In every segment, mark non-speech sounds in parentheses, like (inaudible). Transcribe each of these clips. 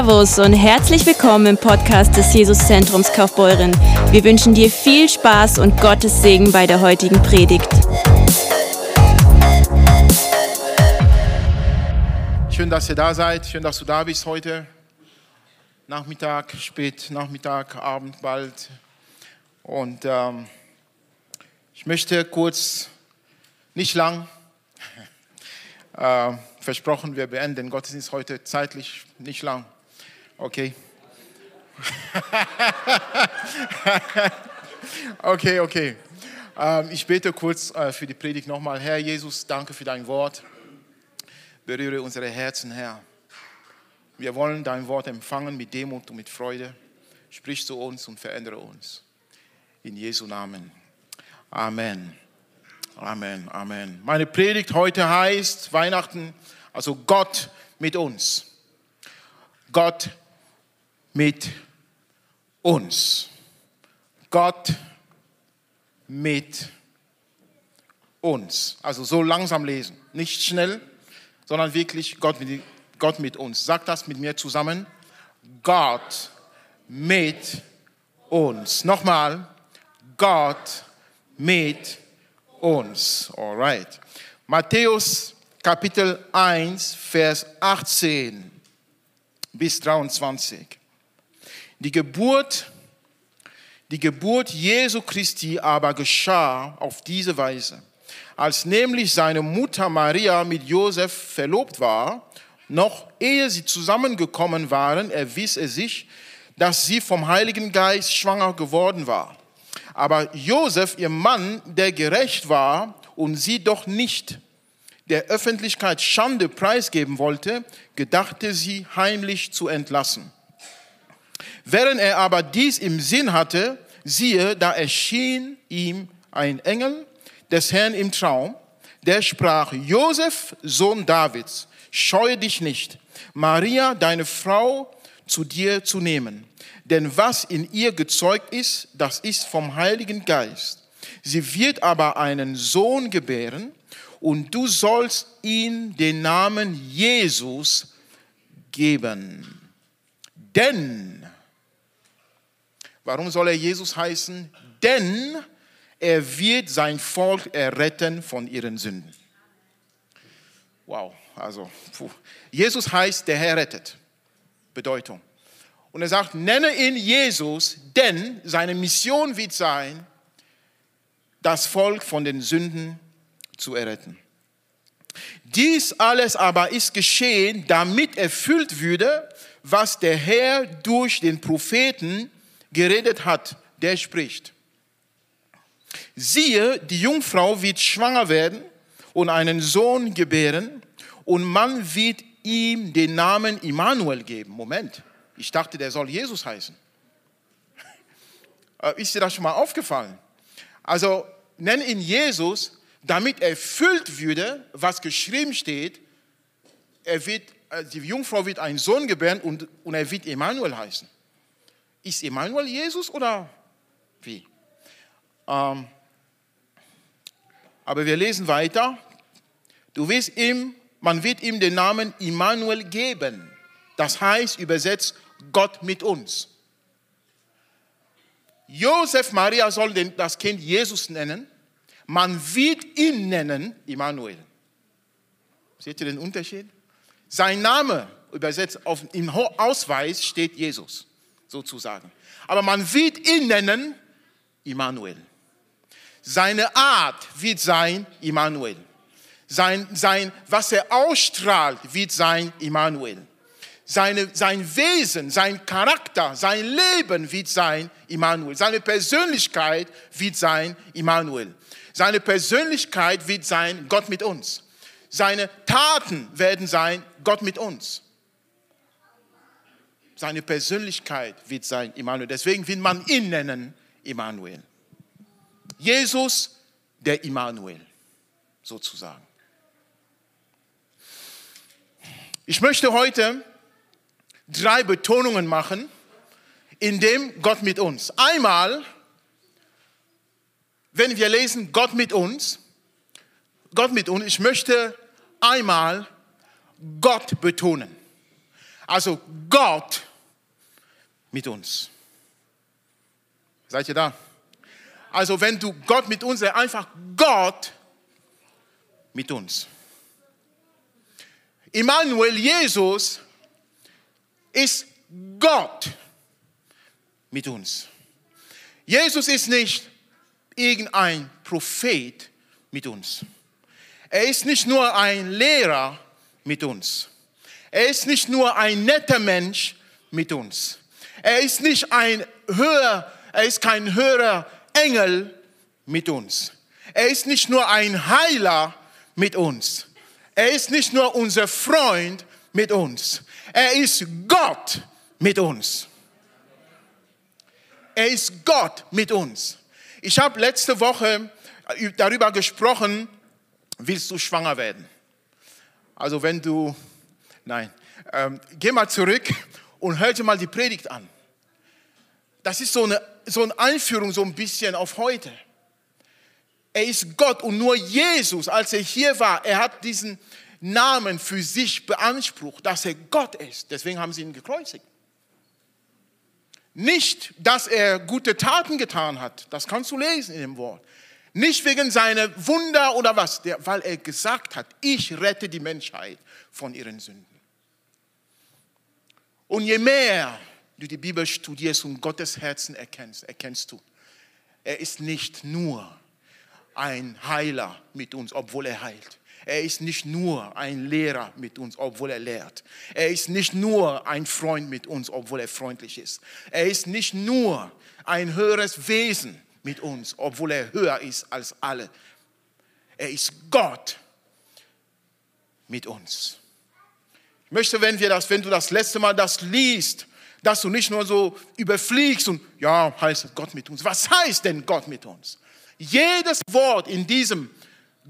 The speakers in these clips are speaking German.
Servus und herzlich willkommen im Podcast des Jesuszentrums Kaufbeuren. Wir wünschen dir viel Spaß und Gottes Segen bei der heutigen Predigt. Schön, dass ihr da seid. Schön, dass du da bist heute. Nachmittag, spät Nachmittag, Abend bald. Und ähm, ich möchte kurz, nicht lang, (laughs) äh, versprochen, wir beenden den Gottesdienst heute zeitlich nicht lang. Okay. (laughs) okay, okay. Ähm, ich bete kurz äh, für die Predigt nochmal. Herr Jesus, danke für dein Wort. Berühre unsere Herzen, Herr. Wir wollen dein Wort empfangen mit Demut und mit Freude. Sprich zu uns und verändere uns. In Jesu Namen. Amen. Amen, Amen. Meine Predigt heute heißt Weihnachten, also Gott mit uns. Gott mit uns. Gott mit uns. Also so langsam lesen, nicht schnell, sondern wirklich Gott mit, Gott mit uns. Sag das mit mir zusammen. Gott mit uns. Nochmal. Gott mit uns. Alright. Matthäus Kapitel 1, Vers 18 bis 23. Die Geburt, die Geburt Jesu Christi aber geschah auf diese Weise. Als nämlich seine Mutter Maria mit Josef verlobt war, noch ehe sie zusammengekommen waren, erwies er sich, dass sie vom Heiligen Geist schwanger geworden war. Aber Josef, ihr Mann, der gerecht war und sie doch nicht der Öffentlichkeit Schande preisgeben wollte, gedachte sie heimlich zu entlassen. Während er aber dies im Sinn hatte, siehe, da erschien ihm ein Engel des Herrn im Traum, der sprach, Josef, Sohn Davids, scheue dich nicht, Maria, deine Frau, zu dir zu nehmen denn was in ihr gezeugt ist, das ist vom Heiligen Geist. Sie wird aber einen Sohn gebären und du sollst ihm den Namen Jesus geben. Denn, warum soll er Jesus heißen? Denn er wird sein Volk erretten von ihren Sünden. Wow, also puh. Jesus heißt, der Herr rettet. Bedeutung. Und er sagt, nenne ihn Jesus, denn seine Mission wird sein, das Volk von den Sünden zu erretten. Dies alles aber ist geschehen, damit erfüllt würde, was der Herr durch den Propheten geredet hat, der spricht. Siehe, die Jungfrau wird schwanger werden und einen Sohn gebären und man wird ihm den Namen Immanuel geben. Moment. Ich dachte, der soll Jesus heißen. (laughs) Äh, ist dir das schon mal aufgefallen? Also nenn ihn Jesus, damit erfüllt würde, was geschrieben steht. Er wird, äh, die Jungfrau wird einen Sohn gebären und, und er wird Emmanuel heißen. Ist Emmanuel Jesus oder wie? Ähm, aber wir lesen weiter. Du wirst ihm, man wird ihm den Namen Immanuel geben. Das heißt übersetzt Gott mit uns. Josef Maria soll das Kind Jesus nennen. Man wird ihn nennen Immanuel. Seht ihr den Unterschied? Sein Name übersetzt auf, im Ausweis steht Jesus, sozusagen. Aber man wird ihn nennen Immanuel. Seine Art wird sein Immanuel. Sein, sein, was er ausstrahlt, wird sein Immanuel seine, sein Wesen, sein Charakter, sein Leben wird sein Immanuel. Seine Persönlichkeit wird sein Immanuel. Seine Persönlichkeit wird sein Gott mit uns. Seine Taten werden sein Gott mit uns. Seine Persönlichkeit wird sein Immanuel. Deswegen will man ihn nennen Immanuel. Jesus, der Immanuel, sozusagen. Ich möchte heute drei Betonungen machen, in dem Gott mit uns. Einmal, wenn wir lesen Gott mit uns, Gott mit uns, ich möchte einmal Gott betonen. Also Gott mit uns. Seid ihr da? Also wenn du Gott mit uns, einfach Gott mit uns. Immanuel, Jesus, ist Gott mit uns. Jesus ist nicht irgendein Prophet mit uns. Er ist nicht nur ein Lehrer mit uns. Er ist nicht nur ein netter Mensch mit uns. Er ist nicht ein höher, er ist kein höherer Engel mit uns. Er ist nicht nur ein Heiler mit uns. Er ist nicht nur unser Freund mit uns. Er ist Gott mit uns. Er ist Gott mit uns. Ich habe letzte Woche darüber gesprochen, willst du schwanger werden? Also wenn du, nein, ähm, geh mal zurück und hör dir mal die Predigt an. Das ist so eine, so eine Einführung so ein bisschen auf heute. Er ist Gott und nur Jesus, als er hier war, er hat diesen Namen für sich beansprucht, dass er Gott ist. Deswegen haben sie ihn gekreuzigt. Nicht, dass er gute Taten getan hat, das kannst du lesen in dem Wort. Nicht wegen seiner Wunder oder was, weil er gesagt hat, ich rette die Menschheit von ihren Sünden. Und je mehr du die Bibel studierst und Gottes Herzen erkennst, erkennst du, er ist nicht nur ein Heiler mit uns, obwohl er heilt. Er ist nicht nur ein Lehrer mit uns, obwohl er lehrt. Er ist nicht nur ein Freund mit uns, obwohl er freundlich ist. Er ist nicht nur ein höheres Wesen mit uns, obwohl er höher ist als alle. Er ist Gott mit uns. Ich möchte, wenn wir das, wenn du das letzte Mal das liest, dass du nicht nur so überfliegst und ja, heißt Gott mit uns. Was heißt denn Gott mit uns? Jedes Wort in diesem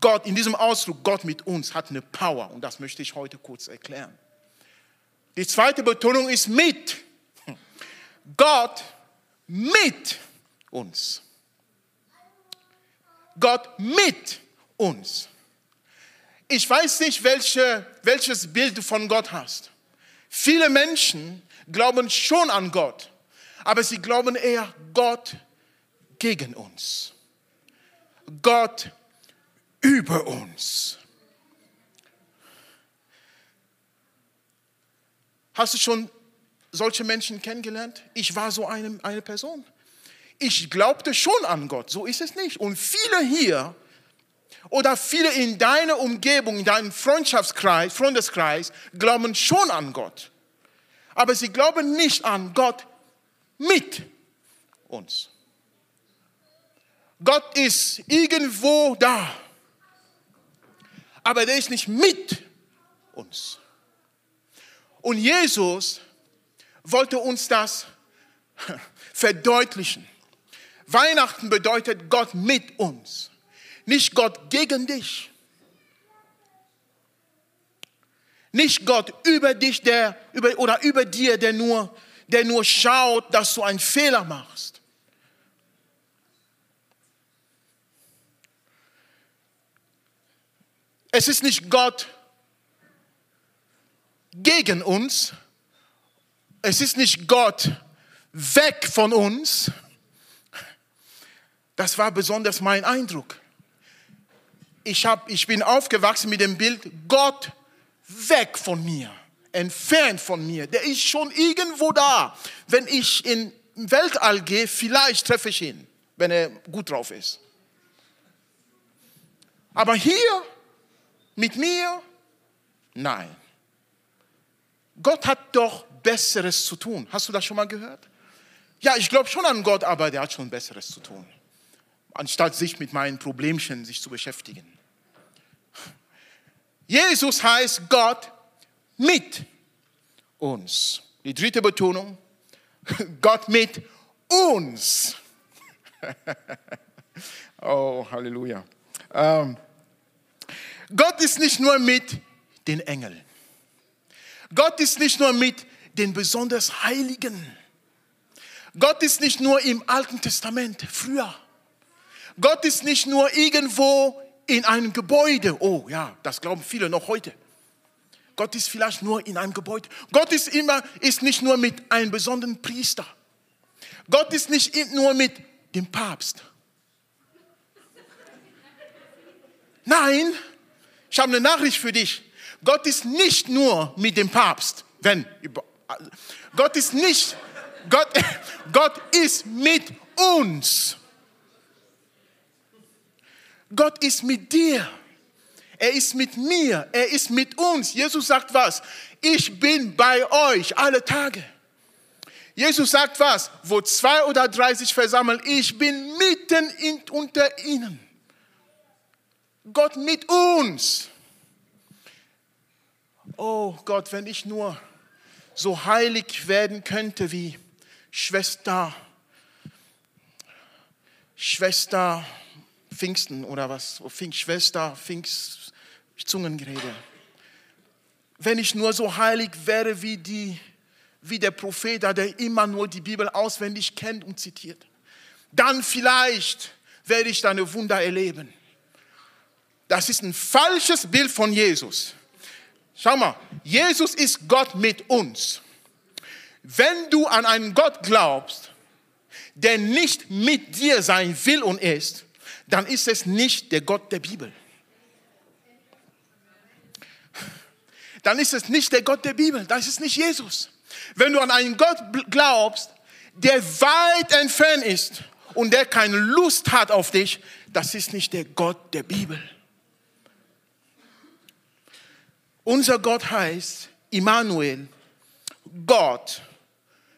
Gott, in diesem Ausdruck Gott mit uns hat eine Power und das möchte ich heute kurz erklären. Die zweite Betonung ist mit. Gott mit uns. Gott mit uns. Ich weiß nicht, welche, welches Bild du von Gott hast. Viele Menschen glauben schon an Gott, aber sie glauben eher Gott gegen uns. Gott über uns. Hast du schon solche Menschen kennengelernt? Ich war so eine, eine Person. Ich glaubte schon an Gott, so ist es nicht. Und viele hier oder viele in deiner Umgebung, in deinem Freundschaftskreis, Freundeskreis, glauben schon an Gott. Aber sie glauben nicht an Gott mit uns. Gott ist irgendwo da aber der ist nicht mit uns. Und Jesus wollte uns das (laughs) verdeutlichen. Weihnachten bedeutet Gott mit uns, nicht Gott gegen dich. Nicht Gott über dich der, über, oder über dir, der nur, der nur schaut, dass du einen Fehler machst. Es ist nicht Gott gegen uns. Es ist nicht Gott weg von uns. Das war besonders mein Eindruck. Ich, hab, ich bin aufgewachsen mit dem Bild, Gott weg von mir, entfernt von mir. Der ist schon irgendwo da. Wenn ich in Weltall gehe, vielleicht treffe ich ihn, wenn er gut drauf ist. Aber hier mit mir? Nein. Gott hat doch Besseres zu tun. Hast du das schon mal gehört? Ja, ich glaube schon an Gott, aber der hat schon Besseres zu tun. Anstatt sich mit meinen Problemchen sich zu beschäftigen. Jesus heißt Gott mit uns. Die dritte Betonung, (laughs) Gott mit uns. (laughs) oh, Halleluja. Ähm, Gott ist nicht nur mit den Engeln. Gott ist nicht nur mit den besonders Heiligen. Gott ist nicht nur im Alten Testament, früher. Gott ist nicht nur irgendwo in einem Gebäude. Oh ja, das glauben viele noch heute. Gott ist vielleicht nur in einem Gebäude. Gott ist immer, ist nicht nur mit einem besonderen Priester. Gott ist nicht nur mit dem Papst. Nein, ich habe eine Nachricht für dich. Gott ist nicht nur mit dem Papst, wenn Gott ist nicht Gott, (laughs) Gott ist mit uns. Gott ist mit dir. Er ist mit mir. Er ist mit uns. Jesus sagt was? Ich bin bei euch alle Tage. Jesus sagt was? Wo zwei oder drei sich versammeln, ich bin mitten in, unter ihnen. Gott mit uns. Oh Gott, wenn ich nur so heilig werden könnte wie Schwester, Schwester Pfingsten oder was, Pfingst, Schwester, Pfingst, Zungengerede. Wenn ich nur so heilig wäre wie, die, wie der Prophet, der immer nur die Bibel auswendig kennt und zitiert, dann vielleicht werde ich deine Wunder erleben. Das ist ein falsches Bild von Jesus. Schau mal, Jesus ist Gott mit uns. Wenn du an einen Gott glaubst, der nicht mit dir sein will und ist, dann ist es nicht der Gott der Bibel. Dann ist es nicht der Gott der Bibel, das ist nicht Jesus. Wenn du an einen Gott glaubst, der weit entfernt ist und der keine Lust hat auf dich, das ist nicht der Gott der Bibel. Unser Gott heißt Immanuel, Gott.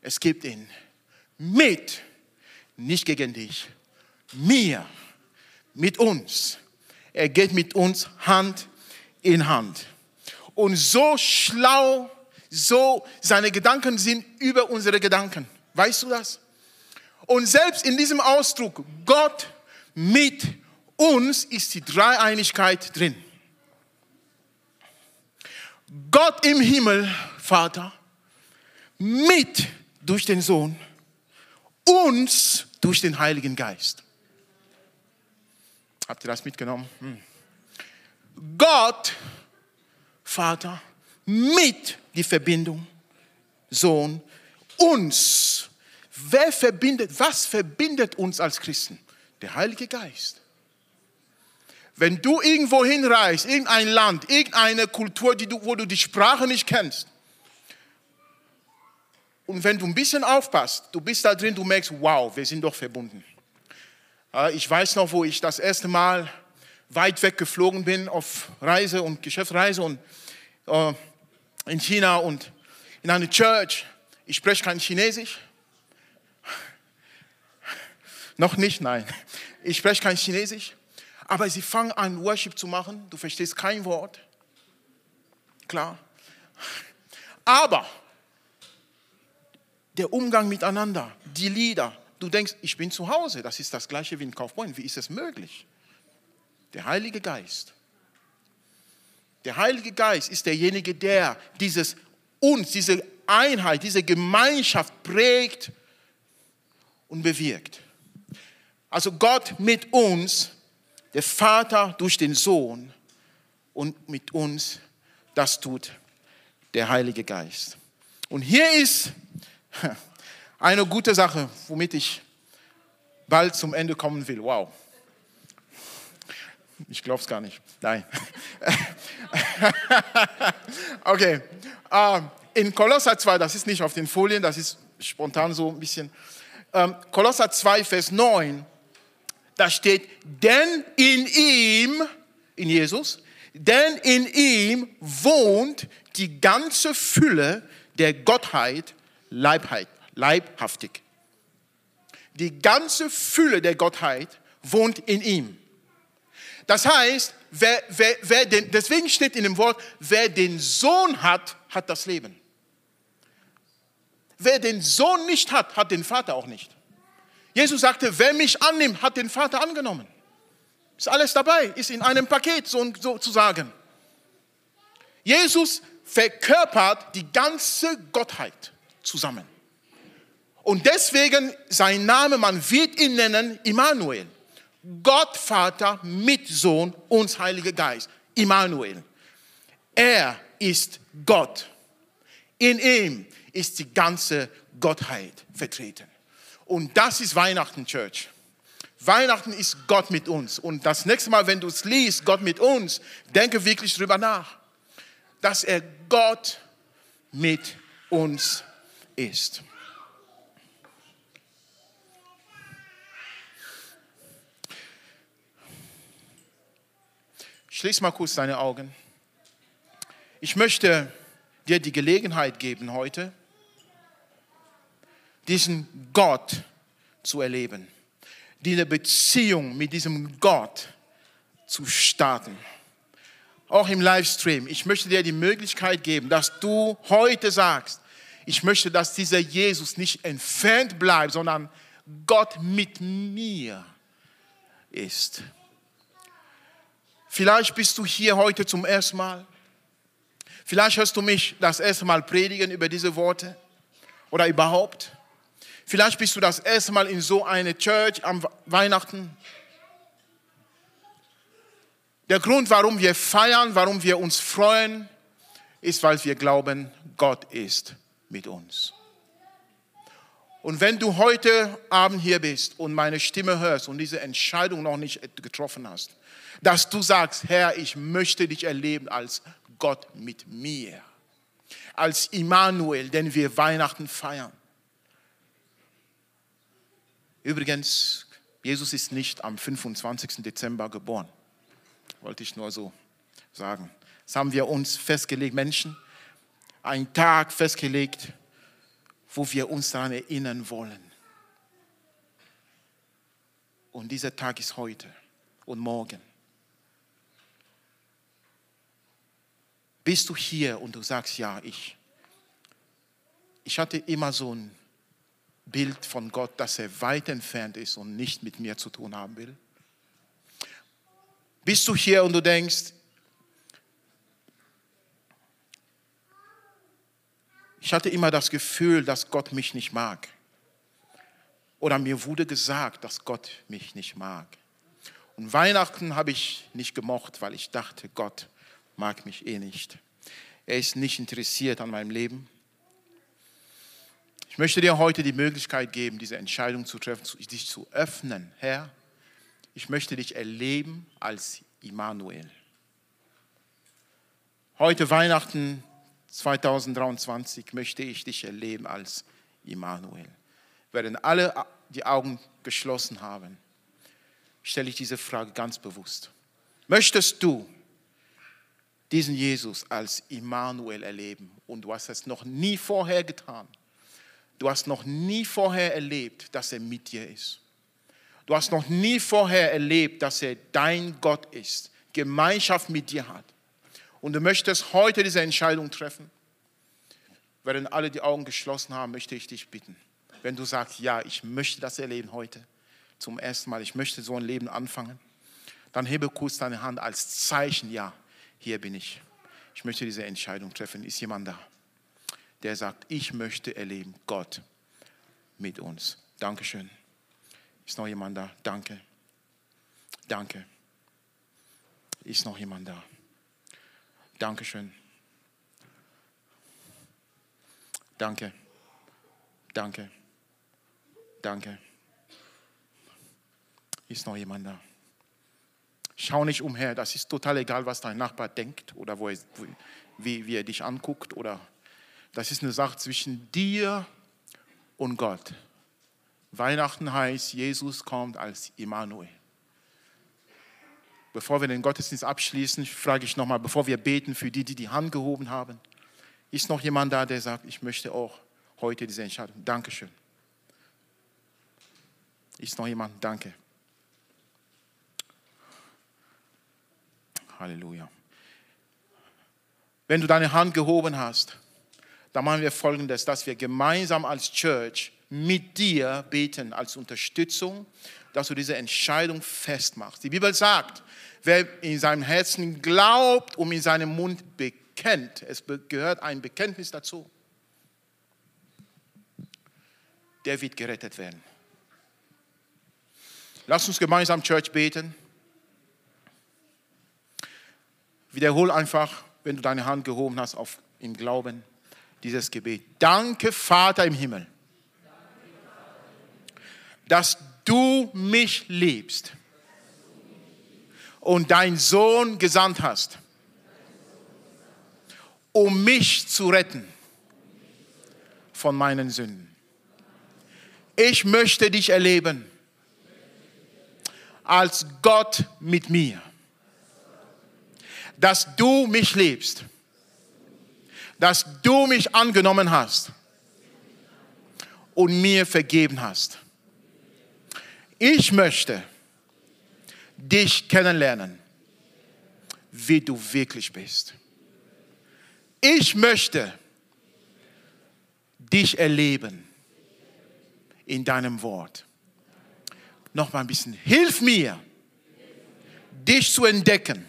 Es gibt ihn mit, nicht gegen dich, mir, mit uns. Er geht mit uns Hand in Hand. Und so schlau, so seine Gedanken sind über unsere Gedanken. Weißt du das? Und selbst in diesem Ausdruck, Gott mit uns, ist die Dreieinigkeit drin. Gott im Himmel, Vater, mit durch den Sohn, uns durch den Heiligen Geist. Habt ihr das mitgenommen? Hm. Gott, Vater, mit die Verbindung, Sohn, uns. Wer verbindet, was verbindet uns als Christen? Der Heilige Geist. Wenn du irgendwo hinreist, irgendein Land, irgendeine Kultur, du, wo du die Sprache nicht kennst, und wenn du ein bisschen aufpasst, du bist da drin, du merkst, wow, wir sind doch verbunden. Ich weiß noch, wo ich das erste Mal weit weg geflogen bin auf Reise und Geschäftsreise und äh, in China und in eine Church. Ich spreche kein Chinesisch. Noch nicht, nein. Ich spreche kein Chinesisch. Aber sie fangen an, Worship zu machen. Du verstehst kein Wort. Klar. Aber der Umgang miteinander, die Lieder, du denkst, ich bin zu Hause. Das ist das gleiche wie in Kaufbeuren. Wie ist es möglich? Der Heilige Geist. Der Heilige Geist ist derjenige, der dieses uns, diese Einheit, diese Gemeinschaft prägt und bewirkt. Also Gott mit uns der Vater durch den Sohn und mit uns, das tut der Heilige Geist. Und hier ist (laughs) eine gute Sache, womit ich bald zum Ende kommen will. Wow. Ich glaube es gar nicht. Nein. (laughs) okay. Ähm, in Kolosser 2, das ist nicht auf den Folien, das ist spontan so ein bisschen. Ähm, Kolosser 2, Vers 9 da steht, denn in ihm, in Jesus, denn in ihm wohnt die ganze Fülle der Gottheit Leibheit, leibhaftig. Die ganze Fülle der Gottheit wohnt in ihm. Das heißt, wer, wer, wer den, deswegen steht in dem Wort, wer den Sohn hat, hat das Leben. Wer den Sohn nicht hat, hat den Vater auch nicht. Jesus sagte, wer mich annimmt, hat den Vater angenommen. Ist alles dabei, ist in einem Paket sozusagen. Jesus verkörpert die ganze Gottheit zusammen. Und deswegen sein Name, man wird ihn nennen Immanuel. Gott Vater mit Sohn und Heiliger Geist. Immanuel. Er ist Gott. In ihm ist die ganze Gottheit vertreten. Und das ist Weihnachten, Church. Weihnachten ist Gott mit uns. Und das nächste Mal, wenn du es liest, Gott mit uns, denke wirklich drüber nach, dass er Gott mit uns ist. Schließ mal kurz deine Augen. Ich möchte dir die Gelegenheit geben heute, diesen Gott zu erleben, diese Beziehung mit diesem Gott zu starten. Auch im Livestream. Ich möchte dir die Möglichkeit geben, dass du heute sagst, ich möchte, dass dieser Jesus nicht entfernt bleibt, sondern Gott mit mir ist. Vielleicht bist du hier heute zum ersten Mal. Vielleicht hörst du mich das erste Mal predigen über diese Worte oder überhaupt. Vielleicht bist du das erste Mal in so eine Church am Weihnachten. Der Grund, warum wir feiern, warum wir uns freuen, ist, weil wir glauben, Gott ist mit uns. Und wenn du heute Abend hier bist und meine Stimme hörst und diese Entscheidung noch nicht getroffen hast, dass du sagst, Herr, ich möchte dich erleben als Gott mit mir, als Immanuel, den wir Weihnachten feiern. Übrigens, Jesus ist nicht am 25. Dezember geboren, wollte ich nur so sagen. Das haben wir uns festgelegt, Menschen, einen Tag festgelegt, wo wir uns daran erinnern wollen. Und dieser Tag ist heute und morgen. Bist du hier und du sagst, ja, ich. Ich hatte immer so ein Bild von Gott, dass er weit entfernt ist und nicht mit mir zu tun haben will. Bist du hier und du denkst, ich hatte immer das Gefühl, dass Gott mich nicht mag. Oder mir wurde gesagt, dass Gott mich nicht mag. Und Weihnachten habe ich nicht gemocht, weil ich dachte, Gott mag mich eh nicht. Er ist nicht interessiert an meinem Leben. Ich möchte dir heute die Möglichkeit geben, diese Entscheidung zu treffen, dich zu öffnen. Herr, ich möchte dich erleben als Immanuel. Heute Weihnachten 2023 möchte ich dich erleben als Immanuel. Während alle die Augen geschlossen haben, stelle ich diese Frage ganz bewusst. Möchtest du diesen Jesus als Immanuel erleben und du hast es noch nie vorher getan. Du hast noch nie vorher erlebt, dass er mit dir ist. Du hast noch nie vorher erlebt, dass er dein Gott ist, Gemeinschaft mit dir hat. Und du möchtest heute diese Entscheidung treffen. Während alle die Augen geschlossen haben, möchte ich dich bitten, wenn du sagst, ja, ich möchte das erleben heute zum ersten Mal, ich möchte so ein Leben anfangen, dann hebe kurz deine Hand als Zeichen, ja, hier bin ich. Ich möchte diese Entscheidung treffen. Ist jemand da, der sagt, ich möchte erleben, Gott mit uns. Dankeschön. Ist noch jemand da? Danke. Danke. Ist noch jemand da? Dankeschön. Danke. Danke. Danke. Ist noch jemand da? Schau nicht umher, das ist total egal, was dein Nachbar denkt oder wo er, wie, wie er dich anguckt. Oder das ist eine Sache zwischen dir und Gott. Weihnachten heißt, Jesus kommt als Immanuel. Bevor wir den Gottesdienst abschließen, frage ich nochmal, bevor wir beten für die, die die Hand gehoben haben, ist noch jemand da, der sagt, ich möchte auch heute diese Entscheidung. Dankeschön. Ist noch jemand? Danke. Halleluja. Wenn du deine Hand gehoben hast, dann machen wir folgendes, dass wir gemeinsam als Church mit dir beten als Unterstützung, dass du diese Entscheidung festmachst. Die Bibel sagt, wer in seinem Herzen glaubt und in seinem Mund bekennt, es gehört ein Bekenntnis dazu, der wird gerettet werden. Lass uns gemeinsam Church beten. Wiederhol einfach wenn du deine Hand gehoben hast auf, im Glauben, dieses Gebet. Danke, Vater im Himmel, dass du mich liebst und deinen Sohn gesandt hast, um mich zu retten von meinen Sünden. Ich möchte dich erleben als Gott mit mir, dass du mich liebst, dass du mich angenommen hast und mir vergeben hast. Ich möchte dich kennenlernen, wie du wirklich bist. Ich möchte dich erleben in deinem Wort. Noch mal ein bisschen. Hilf mir, dich zu entdecken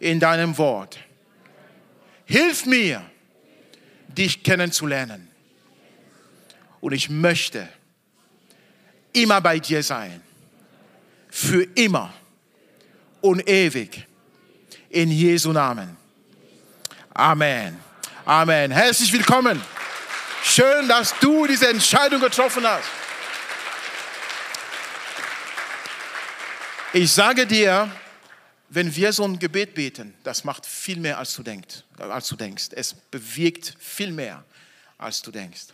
in deinem Wort. Hilf mir, dich kennenzulernen. Und ich möchte immer bei dir sein. Für immer und ewig. In Jesu Namen. Amen. Amen. Herzlich willkommen. Schön, dass du diese Entscheidung getroffen hast. Ich sage dir, wenn wir so ein Gebet beten, das macht viel mehr, als du denkst. Es bewirkt viel mehr, als du denkst.